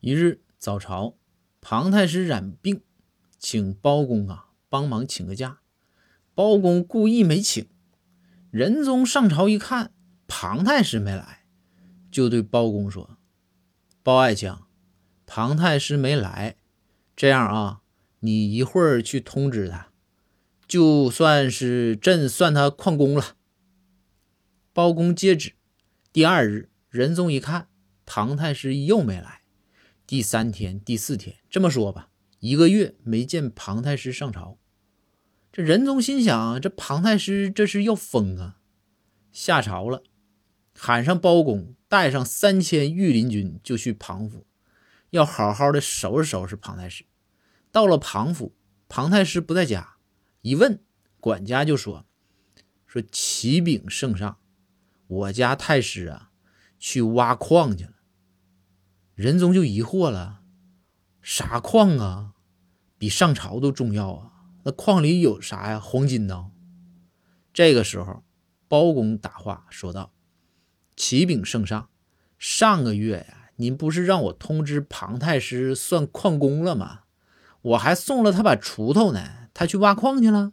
一日早朝，庞太师染病，请包公啊帮忙请个假。包公故意没请。仁宗上朝一看，庞太师没来，就对包公说：“包爱卿，庞太师没来，这样啊，你一会儿去通知他，就算是朕算他旷工了。”包公接旨。第二日，仁宗一看，庞太师又没来。第三天、第四天，这么说吧，一个月没见庞太师上朝。这仁宗心想：这庞太师这是要疯啊！下朝了，喊上包公，带上三千御林军，就去庞府，要好好的收拾收拾庞太师。到了庞府，庞太师不在家，一问管家就说：“说启禀圣上，我家太师啊，去挖矿去了。”仁宗就疑惑了：“啥矿啊？比上朝都重要啊？那矿里有啥呀？黄金呢？”这个时候，包公答话说道：“启禀圣上，上个月呀，您不是让我通知庞太师算矿工了吗？我还送了他把锄头呢，他去挖矿去了。”